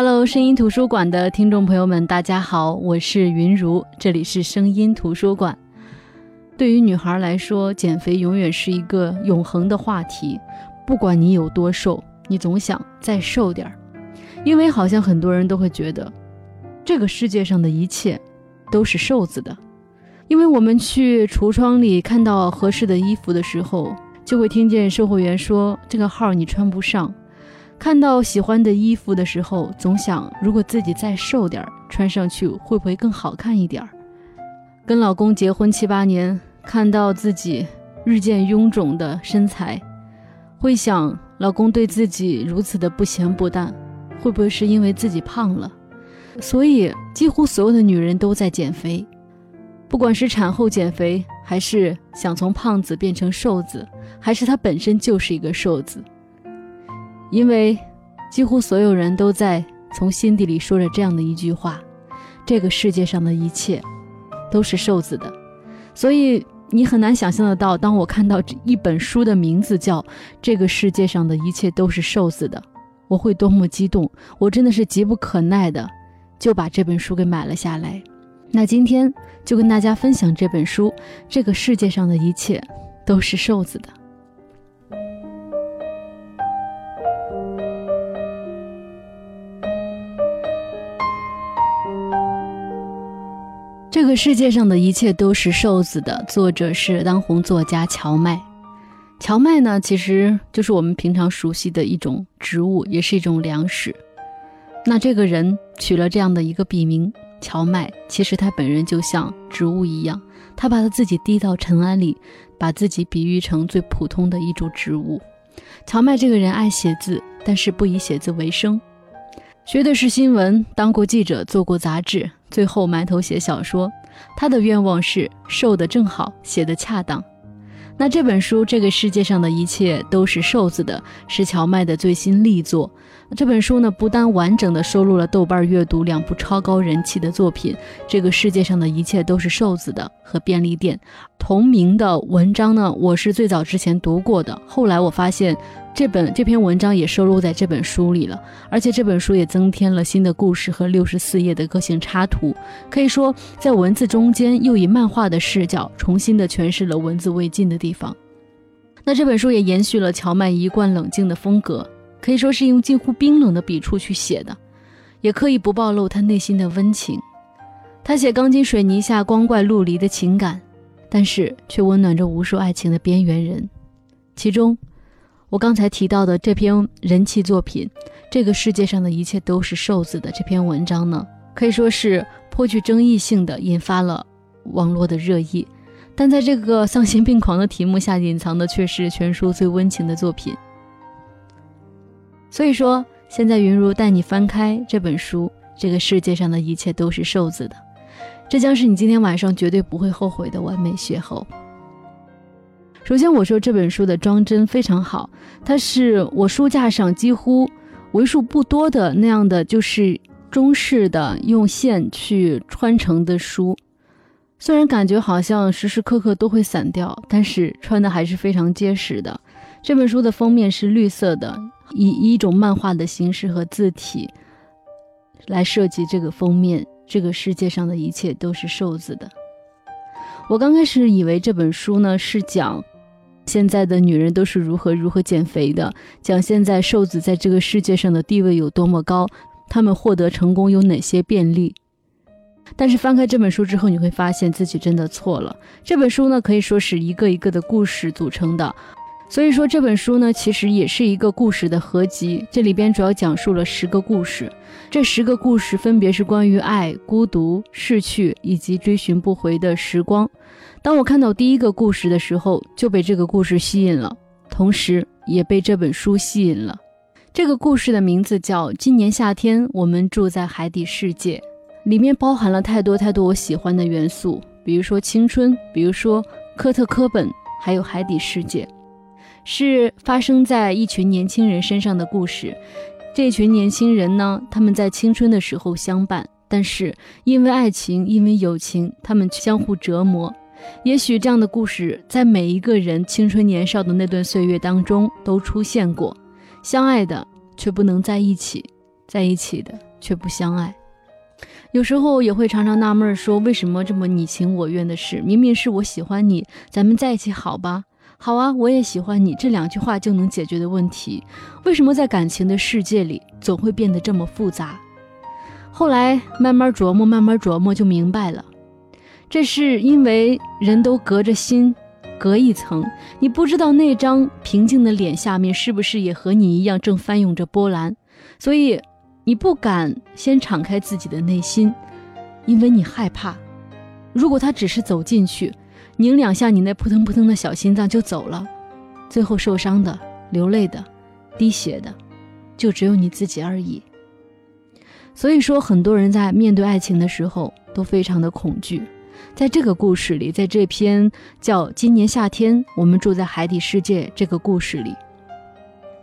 Hello，声音图书馆的听众朋友们，大家好，我是云如，这里是声音图书馆。对于女孩来说，减肥永远是一个永恒的话题。不管你有多瘦，你总想再瘦点儿，因为好像很多人都会觉得，这个世界上的一切都是瘦子的。因为我们去橱窗里看到合适的衣服的时候，就会听见售货员说：“这个号你穿不上。”看到喜欢的衣服的时候，总想如果自己再瘦点儿，穿上去会不会更好看一点儿？跟老公结婚七八年，看到自己日渐臃肿的身材，会想老公对自己如此的不咸不淡，会不会是因为自己胖了？所以，几乎所有的女人都在减肥，不管是产后减肥，还是想从胖子变成瘦子，还是她本身就是一个瘦子。因为几乎所有人都在从心底里说着这样的一句话：这个世界上的一切都是瘦子的。所以你很难想象得到，当我看到这一本书的名字叫《这个世界上的一切都是瘦子的》，我会多么激动！我真的是急不可耐的就把这本书给买了下来。那今天就跟大家分享这本书：这个世界上的一切都是瘦子的。这个世界上的一切都是瘦子的。作者是当红作家荞麦。荞麦呢，其实就是我们平常熟悉的一种植物，也是一种粮食。那这个人取了这样的一个笔名荞麦，其实他本人就像植物一样，他把他自己低到尘埃里，把自己比喻成最普通的一株植物。荞麦这个人爱写字，但是不以写字为生。学的是新闻，当过记者，做过杂志，最后埋头写小说。他的愿望是瘦的正好，写的恰当。那这本书《这个世界上的一切都是瘦子的》，是荞麦的最新力作。这本书呢，不但完整的收录了豆瓣阅读两部超高人气的作品，《这个世界上的一切都是瘦子的》和《便利店》同名的文章呢，我是最早之前读过的。后来我发现。这本这篇文章也收录在这本书里了，而且这本书也增添了新的故事和六十四页的个性插图，可以说在文字中间又以漫画的视角重新的诠释了文字未尽的地方。那这本书也延续了乔麦一贯冷静的风格，可以说是用近乎冰冷的笔触去写的，也刻意不暴露他内心的温情。他写钢筋水泥下光怪陆离的情感，但是却温暖着无数爱情的边缘人，其中。我刚才提到的这篇人气作品《这个世界上的一切都是瘦子的》这篇文章呢，可以说是颇具争议性的，引发了网络的热议。但在这个丧心病狂的题目下，隐藏的却是全书最温情的作品。所以说，现在云如带你翻开这本书，《这个世界上的一切都是瘦子的》，这将是你今天晚上绝对不会后悔的完美邂逅。首先，我说这本书的装帧非常好，它是我书架上几乎为数不多的那样的，就是中式的用线去穿成的书。虽然感觉好像时时刻刻都会散掉，但是穿的还是非常结实的。这本书的封面是绿色的，以一种漫画的形式和字体来设计这个封面。这个世界上的一切都是瘦子的。我刚开始以为这本书呢是讲。现在的女人都是如何如何减肥的？讲现在瘦子在这个世界上的地位有多么高，他们获得成功有哪些便利？但是翻开这本书之后，你会发现自己真的错了。这本书呢，可以说是一个一个的故事组成的，所以说这本书呢，其实也是一个故事的合集。这里边主要讲述了十个故事，这十个故事分别是关于爱、孤独、逝去以及追寻不回的时光。当我看到第一个故事的时候，就被这个故事吸引了，同时也被这本书吸引了。这个故事的名字叫《今年夏天我们住在海底世界》，里面包含了太多太多我喜欢的元素，比如说青春，比如说科特·科本，还有海底世界，是发生在一群年轻人身上的故事。这群年轻人呢，他们在青春的时候相伴，但是因为爱情，因为友情，他们相互折磨。也许这样的故事在每一个人青春年少的那段岁月当中都出现过，相爱的却不能在一起，在一起的却不相爱。有时候也会常常纳闷，说为什么这么你情我愿的事，明明是我喜欢你，咱们在一起好吧？好啊，我也喜欢你，这两句话就能解决的问题，为什么在感情的世界里总会变得这么复杂？后来慢慢琢磨，慢慢琢磨就明白了，这是因为人都隔着心，隔一层，你不知道那张平静的脸下面是不是也和你一样正翻涌着波澜，所以。你不敢先敞开自己的内心，因为你害怕，如果他只是走进去，拧两下你那扑腾扑腾的小心脏就走了，最后受伤的、流泪的、滴血的，就只有你自己而已。所以说，很多人在面对爱情的时候都非常的恐惧。在这个故事里，在这篇叫《今年夏天我们住在海底世界》这个故事里，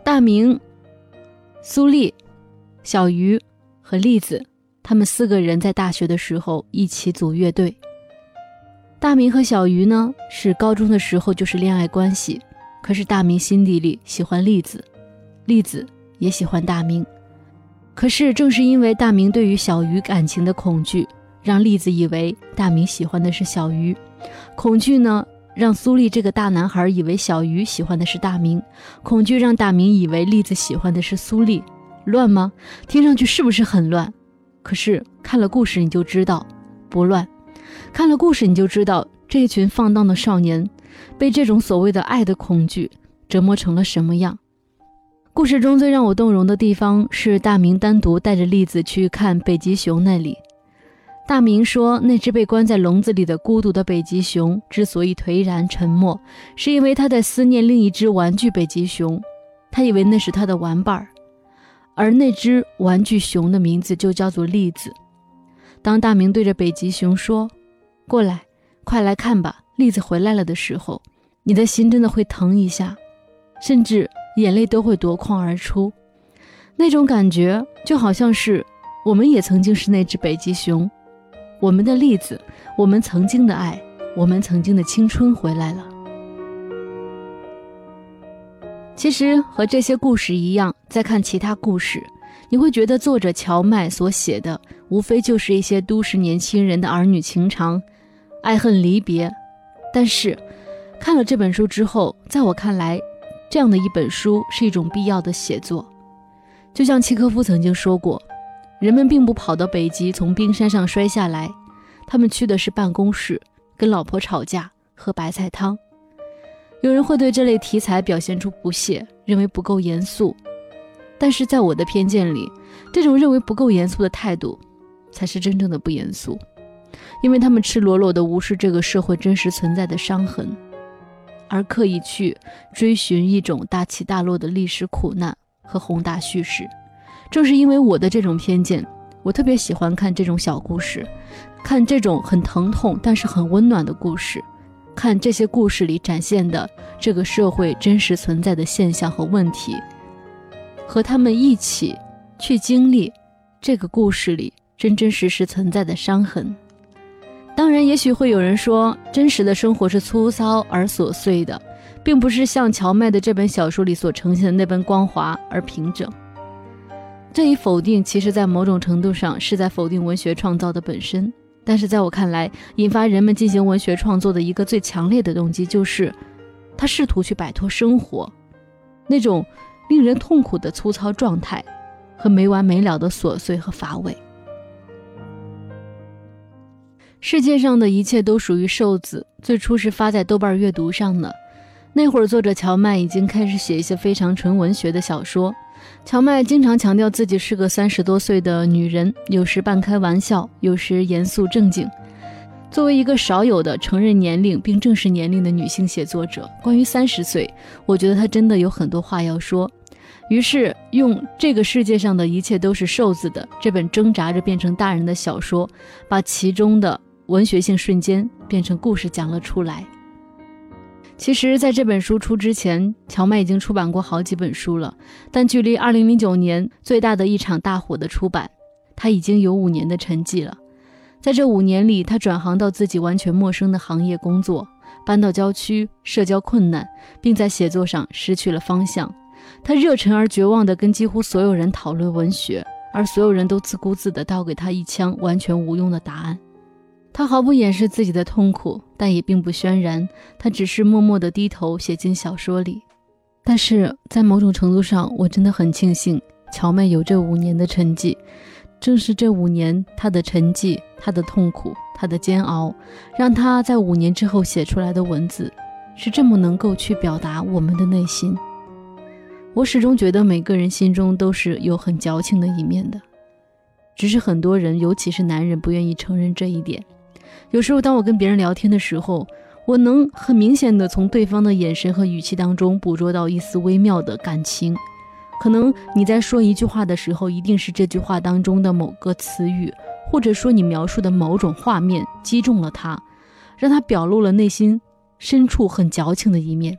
大明、苏丽。小鱼和栗子，他们四个人在大学的时候一起组乐队。大明和小鱼呢，是高中的时候就是恋爱关系。可是大明心底里喜欢栗子，栗子也喜欢大明。可是正是因为大明对于小鱼感情的恐惧，让栗子以为大明喜欢的是小鱼。恐惧呢，让苏丽这个大男孩以为小鱼喜欢的是大明。恐惧让大明以为栗子喜欢的是苏丽。乱吗？听上去是不是很乱？可是看了故事你就知道，不乱。看了故事你就知道，这群放荡的少年，被这种所谓的爱的恐惧折磨成了什么样。故事中最让我动容的地方是大明单独带着栗子去看北极熊那里。大明说，那只被关在笼子里的孤独的北极熊之所以颓然沉默，是因为他在思念另一只玩具北极熊，他以为那是他的玩伴儿。而那只玩具熊的名字就叫做栗子。当大明对着北极熊说：“过来，快来看吧，栗子回来了”的时候，你的心真的会疼一下，甚至眼泪都会夺眶而出。那种感觉就好像是我们也曾经是那只北极熊，我们的栗子，我们曾经的爱，我们曾经的青春回来了。其实和这些故事一样，在看其他故事，你会觉得作者乔麦所写的无非就是一些都市年轻人的儿女情长、爱恨离别。但是，看了这本书之后，在我看来，这样的一本书是一种必要的写作。就像契诃夫曾经说过，人们并不跑到北极从冰山上摔下来，他们去的是办公室，跟老婆吵架，喝白菜汤。有人会对这类题材表现出不屑，认为不够严肃，但是在我的偏见里，这种认为不够严肃的态度，才是真正的不严肃，因为他们赤裸裸地无视这个社会真实存在的伤痕，而刻意去追寻一种大起大落的历史苦难和宏大叙事。正是因为我的这种偏见，我特别喜欢看这种小故事，看这种很疼痛但是很温暖的故事。看这些故事里展现的这个社会真实存在的现象和问题，和他们一起去经历这个故事里真真实实存在的伤痕。当然，也许会有人说，真实的生活是粗糙而琐碎的，并不是像乔麦的这本小说里所呈现的那般光滑而平整。这一否定，其实在某种程度上是在否定文学创造的本身。但是在我看来，引发人们进行文学创作的一个最强烈的动机，就是他试图去摆脱生活那种令人痛苦的粗糙状态和没完没了的琐碎和乏味。世界上的一切都属于瘦子，最初是发在豆瓣阅读上的。那会儿，作者乔麦已经开始写一些非常纯文学的小说。乔麦经常强调自己是个三十多岁的女人，有时半开玩笑，有时严肃正经。作为一个少有的承认年龄并正视年龄的女性写作者，关于三十岁，我觉得她真的有很多话要说。于是，用《这个世界上的一切都是瘦子的》这本挣扎着变成大人的小说，把其中的文学性瞬间变成故事讲了出来。其实，在这本书出之前，乔麦已经出版过好几本书了。但距离2009年最大的一场大火的出版，他已经有五年的沉寂了。在这五年里，他转行到自己完全陌生的行业工作，搬到郊区，社交困难，并在写作上失去了方向。他热忱而绝望地跟几乎所有人讨论文学，而所有人都自顾自地倒给他一腔完全无用的答案。他毫不掩饰自己的痛苦，但也并不渲染，他只是默默地低头写进小说里。但是在某种程度上，我真的很庆幸乔妹有这五年的沉寂。正是这五年，她的沉寂、她的痛苦、她的煎熬，让她在五年之后写出来的文字，是这么能够去表达我们的内心。我始终觉得每个人心中都是有很矫情的一面的，只是很多人，尤其是男人，不愿意承认这一点。有时候，当我跟别人聊天的时候，我能很明显的从对方的眼神和语气当中捕捉到一丝微妙的感情。可能你在说一句话的时候，一定是这句话当中的某个词语，或者说你描述的某种画面击中了他，让他表露了内心深处很矫情的一面。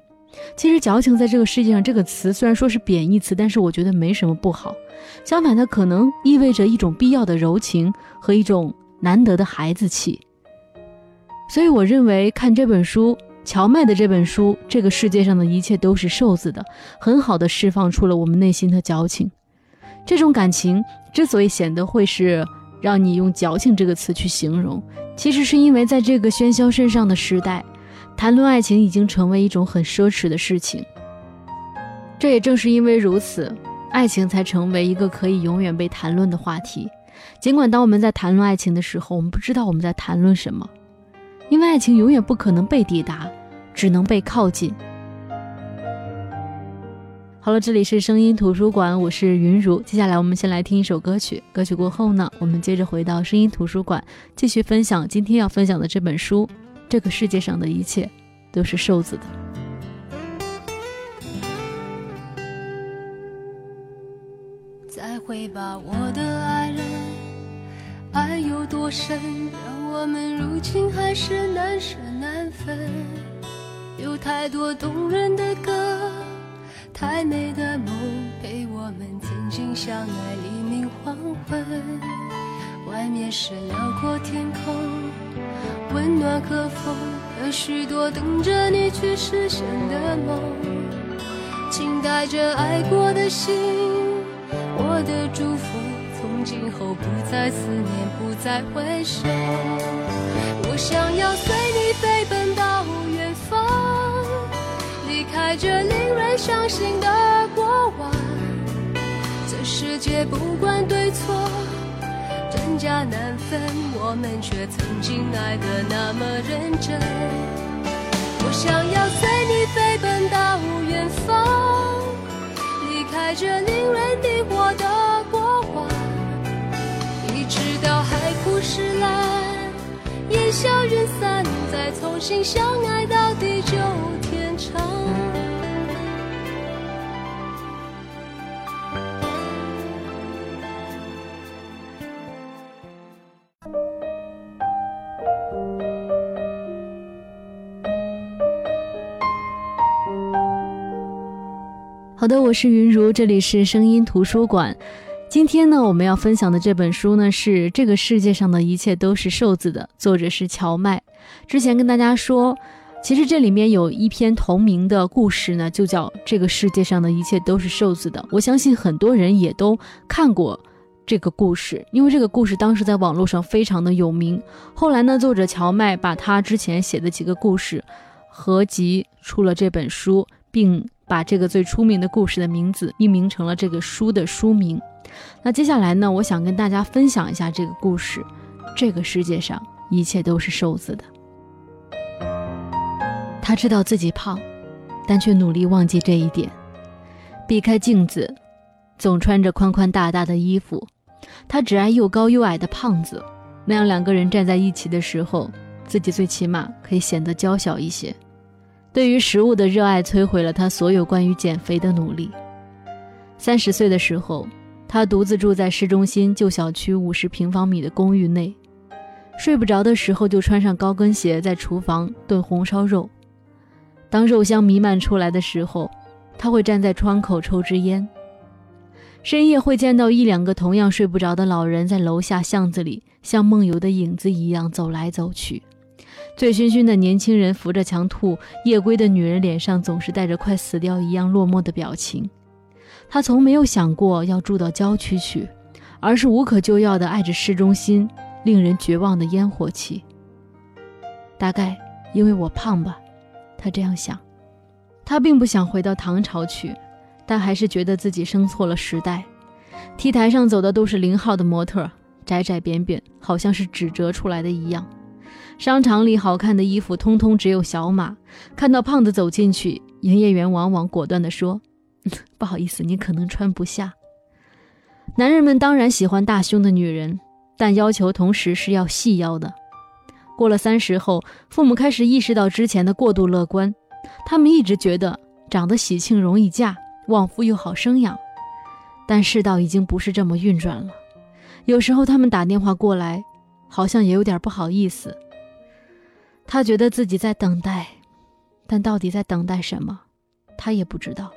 其实，矫情在这个世界上这个词虽然说是贬义词，但是我觉得没什么不好。相反，它可能意味着一种必要的柔情和一种难得的孩子气。所以我认为看这本书，乔麦的这本书，这个世界上的一切都是瘦子的，很好的释放出了我们内心的矫情。这种感情之所以显得会是让你用矫情这个词去形容，其实是因为在这个喧嚣甚上的时代，谈论爱情已经成为一种很奢侈的事情。这也正是因为如此，爱情才成为一个可以永远被谈论的话题。尽管当我们在谈论爱情的时候，我们不知道我们在谈论什么。因为爱情永远不可能被抵达，只能被靠近。好了，这里是声音图书馆，我是云如。接下来我们先来听一首歌曲，歌曲过后呢，我们接着回到声音图书馆，继续分享今天要分享的这本书。这个世界上的一切都是瘦子的。再会吧，我的爱人，爱有多深？让我们如今还是难舍难分，有太多动人的歌，太美的梦，陪我们曾经相爱黎明黄昏。外面是辽阔天空，温暖和风，和许多等着你去实现的梦。请带着爱过的心，我的祝福。今后不再思念，不再回首。我想要随你飞奔到远方，离开这令人伤心的过往。这世界不管对错，真假难分，我们却曾经爱得那么认真。我想要随你飞奔到远方，离开这令人迷惑的。是蓝，烟消云散，再重新相爱到地久天长。好的，我是云如，这里是声音图书馆。今天呢，我们要分享的这本书呢，是这个世界上的一切都是瘦子的，作者是乔麦。之前跟大家说，其实这里面有一篇同名的故事呢，就叫《这个世界上的一切都是瘦子的》。我相信很多人也都看过这个故事，因为这个故事当时在网络上非常的有名。后来呢，作者乔麦把他之前写的几个故事合集出了这本书，并把这个最出名的故事的名字命名成了这个书的书名。那接下来呢？我想跟大家分享一下这个故事。这个世界上一切都是瘦子的。他知道自己胖，但却努力忘记这一点，避开镜子，总穿着宽宽大大的衣服。他只爱又高又矮的胖子，那样两个人站在一起的时候，自己最起码可以显得娇小一些。对于食物的热爱摧毁了他所有关于减肥的努力。三十岁的时候。他独自住在市中心旧小区五十平方米的公寓内，睡不着的时候就穿上高跟鞋在厨房炖红烧肉。当肉香弥漫出来的时候，他会站在窗口抽支烟。深夜会见到一两个同样睡不着的老人在楼下巷子里像梦游的影子一样走来走去。醉醺醺的年轻人扶着墙吐，夜归的女人脸上总是带着快死掉一样落寞的表情。他从没有想过要住到郊区去，而是无可救药的爱着市中心令人绝望的烟火气。大概因为我胖吧，他这样想。他并不想回到唐朝去，但还是觉得自己生错了时代。T 台上走的都是零号的模特，窄窄扁扁，好像是纸折出来的一样。商场里好看的衣服，通通只有小码。看到胖子走进去，营业员往往果断地说：“ 不好意思，你可能穿不下。”男人们当然喜欢大胸的女人，但要求同时是要细腰的。过了三十后，父母开始意识到之前的过度乐观。他们一直觉得长得喜庆容易嫁，旺夫又好生养，但世道已经不是这么运转了。有时候他们打电话过来，好像也有点不好意思。他觉得自己在等待，但到底在等待什么，他也不知道。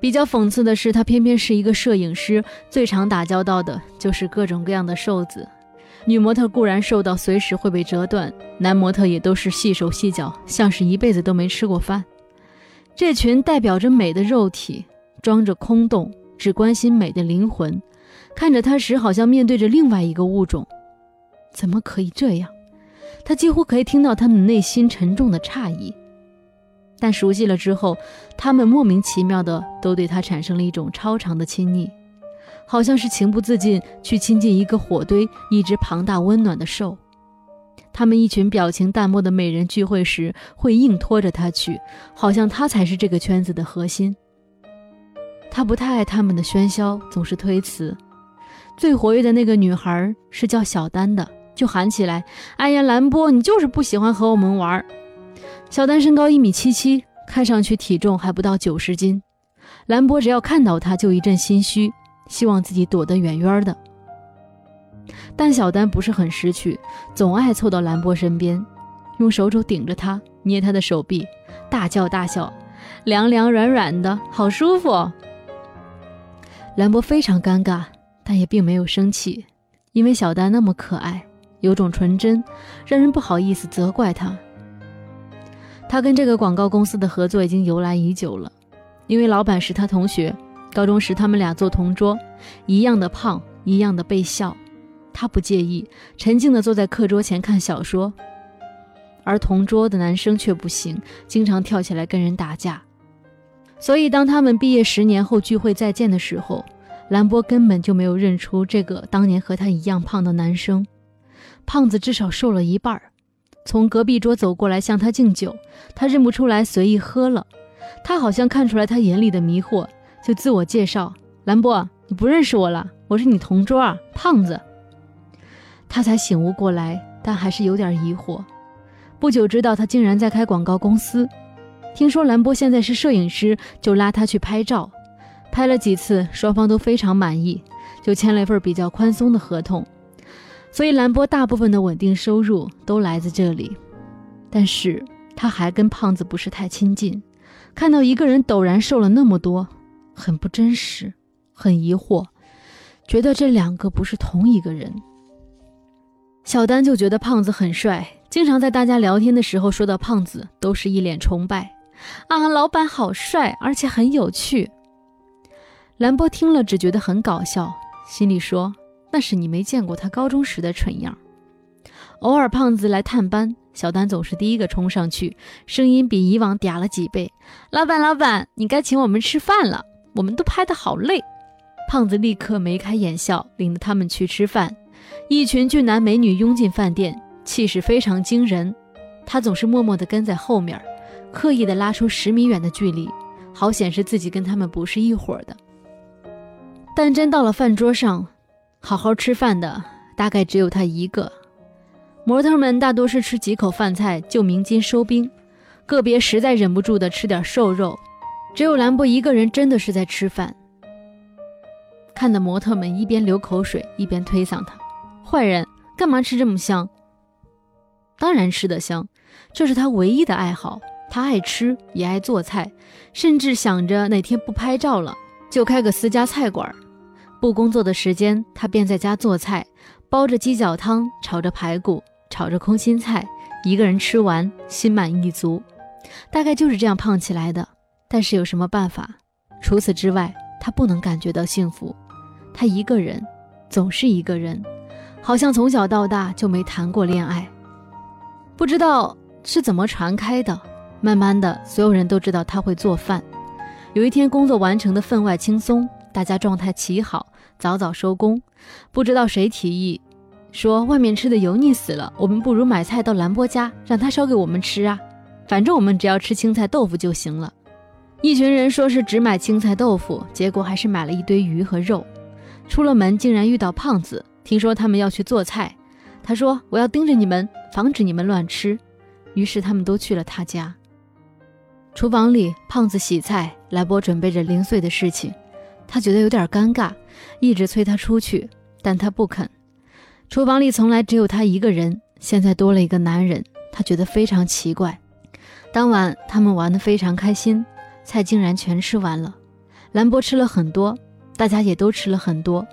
比较讽刺的是，他偏偏是一个摄影师，最常打交道的就是各种各样的瘦子。女模特固然瘦到随时会被折断，男模特也都是细手细脚，像是一辈子都没吃过饭。这群代表着美的肉体，装着空洞，只关心美的灵魂，看着他时好像面对着另外一个物种。怎么可以这样？他几乎可以听到他们内心沉重的诧异。但熟悉了之后，他们莫名其妙的都对他产生了一种超常的亲昵。好像是情不自禁去亲近一个火堆一只庞大温暖的兽。他们一群表情淡漠的美人聚会时，会硬拖着他去，好像他才是这个圈子的核心。他不太爱他们的喧嚣，总是推辞。最活跃的那个女孩是叫小丹的，就喊起来：“哎呀，兰波，你就是不喜欢和我们玩。”小丹身高一米七七，看上去体重还不到九十斤。兰波只要看到她，就一阵心虚。希望自己躲得远远的，但小丹不是很识趣，总爱凑到兰波身边，用手肘顶着他，捏他的手臂，大叫大笑，凉凉软软的，好舒服。兰波非常尴尬，但也并没有生气，因为小丹那么可爱，有种纯真，让人不好意思责怪他。他跟这个广告公司的合作已经由来已久了，因为老板是他同学。高中时，他们俩做同桌，一样的胖，一样的被笑。他不介意，沉静的坐在课桌前看小说，而同桌的男生却不行，经常跳起来跟人打架。所以，当他们毕业十年后聚会再见的时候，兰波根本就没有认出这个当年和他一样胖的男生。胖子至少瘦了一半儿，从隔壁桌走过来向他敬酒，他认不出来，随意喝了。他好像看出来他眼里的迷惑。就自我介绍，兰波，你不认识我了，我是你同桌啊，胖子。他才醒悟过来，但还是有点疑惑。不久知道他竟然在开广告公司，听说兰波现在是摄影师，就拉他去拍照，拍了几次，双方都非常满意，就签了一份比较宽松的合同。所以兰波大部分的稳定收入都来自这里，但是他还跟胖子不是太亲近，看到一个人陡然瘦了那么多。很不真实，很疑惑，觉得这两个不是同一个人。小丹就觉得胖子很帅，经常在大家聊天的时候说到胖子，都是一脸崇拜。啊，老板好帅，而且很有趣。兰波听了只觉得很搞笑，心里说那是你没见过他高中时的蠢样。偶尔胖子来探班，小丹总是第一个冲上去，声音比以往嗲了几倍。老板，老板，你该请我们吃饭了。我们都拍得好累，胖子立刻眉开眼笑，领着他们去吃饭。一群俊男美女拥进饭店，气势非常惊人。他总是默默地跟在后面，刻意地拉出十米远的距离，好显示自己跟他们不是一伙的。但真到了饭桌上，好好吃饭的大概只有他一个。模特们大多是吃几口饭菜就鸣金收兵，个别实在忍不住的吃点瘦肉。只有兰博一个人真的是在吃饭，看的模特们一边流口水一边推搡他：“坏人，干嘛吃这么香？”当然吃得香，这是他唯一的爱好。他爱吃，也爱做菜，甚至想着哪天不拍照了，就开个私家菜馆。不工作的时间，他便在家做菜，煲着鸡脚汤，炒着排骨，炒着空心菜，一个人吃完，心满意足。大概就是这样胖起来的。但是有什么办法？除此之外，他不能感觉到幸福，他一个人，总是一个人，好像从小到大就没谈过恋爱。不知道是怎么传开的，慢慢的，所有人都知道他会做饭。有一天工作完成的分外轻松，大家状态奇好，早早收工。不知道谁提议说外面吃的油腻死了，我们不如买菜到兰波家，让他烧给我们吃啊。反正我们只要吃青菜豆腐就行了。一群人说是只买青菜豆腐，结果还是买了一堆鱼和肉。出了门竟然遇到胖子，听说他们要去做菜，他说我要盯着你们，防止你们乱吃。于是他们都去了他家。厨房里，胖子洗菜，兰波准备着零碎的事情，他觉得有点尴尬，一直催他出去，但他不肯。厨房里从来只有他一个人，现在多了一个男人，他觉得非常奇怪。当晚，他们玩得非常开心，菜竟然全吃完了。兰博吃了很多，大家也都吃了很多，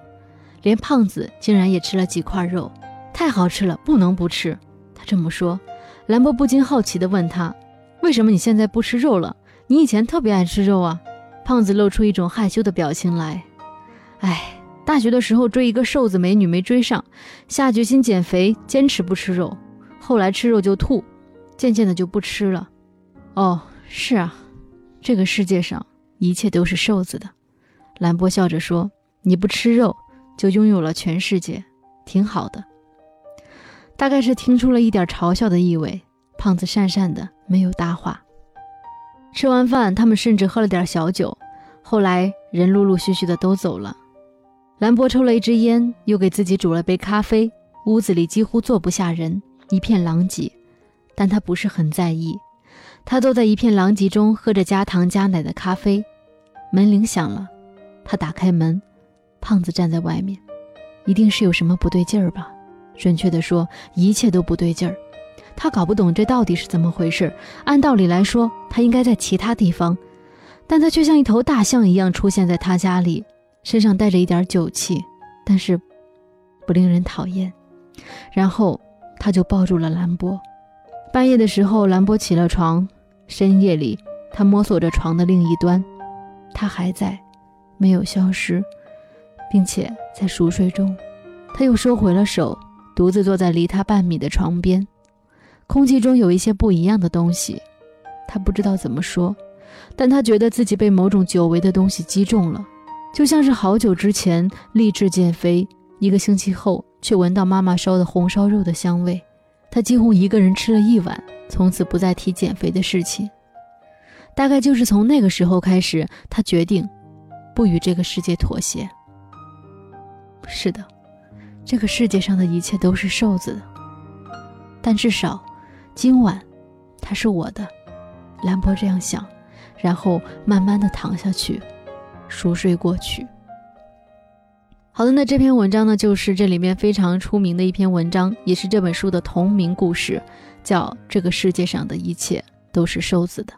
连胖子竟然也吃了几块肉，太好吃了，不能不吃。他这么说，兰博不禁好奇地问他：“为什么你现在不吃肉了？你以前特别爱吃肉啊？”胖子露出一种害羞的表情来：“哎，大学的时候追一个瘦子美女没追上，下决心减肥，坚持不吃肉，后来吃肉就吐，渐渐的就不吃了。”哦，是啊，这个世界上一切都是瘦子的。兰波笑着说：“你不吃肉，就拥有了全世界，挺好的。”大概是听出了一点嘲笑的意味，胖子讪讪的没有搭话。吃完饭，他们甚至喝了点小酒。后来人陆陆续续的都走了。兰博抽了一支烟，又给自己煮了杯咖啡。屋子里几乎坐不下人，一片狼藉，但他不是很在意。他坐在一片狼藉中，喝着加糖加奶的咖啡。门铃响了，他打开门，胖子站在外面，一定是有什么不对劲儿吧？准确的说，一切都不对劲儿。他搞不懂这到底是怎么回事。按道理来说，他应该在其他地方，但他却像一头大象一样出现在他家里，身上带着一点酒气，但是不令人讨厌。然后他就抱住了兰波。半夜的时候，兰波起了床。深夜里，他摸索着床的另一端，他还在，没有消失，并且在熟睡中。他又收回了手，独自坐在离他半米的床边。空气中有一些不一样的东西，他不知道怎么说，但他觉得自己被某种久违的东西击中了，就像是好久之前立志减肥，一个星期后却闻到妈妈烧的红烧肉的香味。他几乎一个人吃了一碗。从此不再提减肥的事情。大概就是从那个时候开始，他决定不与这个世界妥协。是的，这个世界上的一切都是瘦子的，但至少今晚他是我的。兰博这样想，然后慢慢的躺下去，熟睡过去。好的，那这篇文章呢，就是这里面非常出名的一篇文章，也是这本书的同名故事。叫这个世界上的一切都是瘦子的。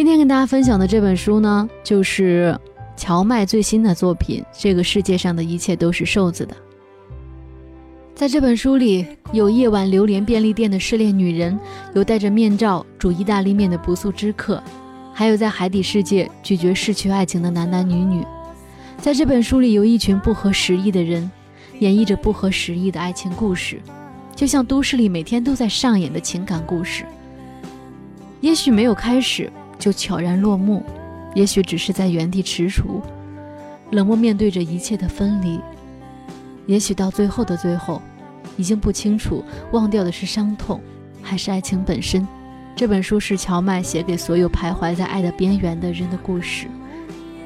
今天跟大家分享的这本书呢，就是荞麦最新的作品《这个世界上的一切都是瘦子的》。在这本书里，有夜晚流连便利店的失恋女人，有戴着面罩煮意大利面的不速之客，还有在海底世界拒绝逝去爱情的男男女女。在这本书里，有一群不合时宜的人，演绎着不合时宜的爱情故事，就像都市里每天都在上演的情感故事。也许没有开始就悄然落幕，也许只是在原地踟蹰，冷漠面对着一切的分离。也许到最后的最后。已经不清楚，忘掉的是伤痛，还是爱情本身。这本书是荞麦写给所有徘徊在爱的边缘的人的故事，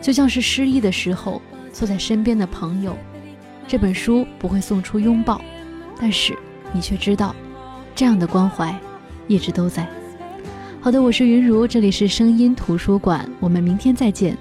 就像是失意的时候坐在身边的朋友。这本书不会送出拥抱，但是你却知道，这样的关怀一直都在。好的，我是云如，这里是声音图书馆，我们明天再见。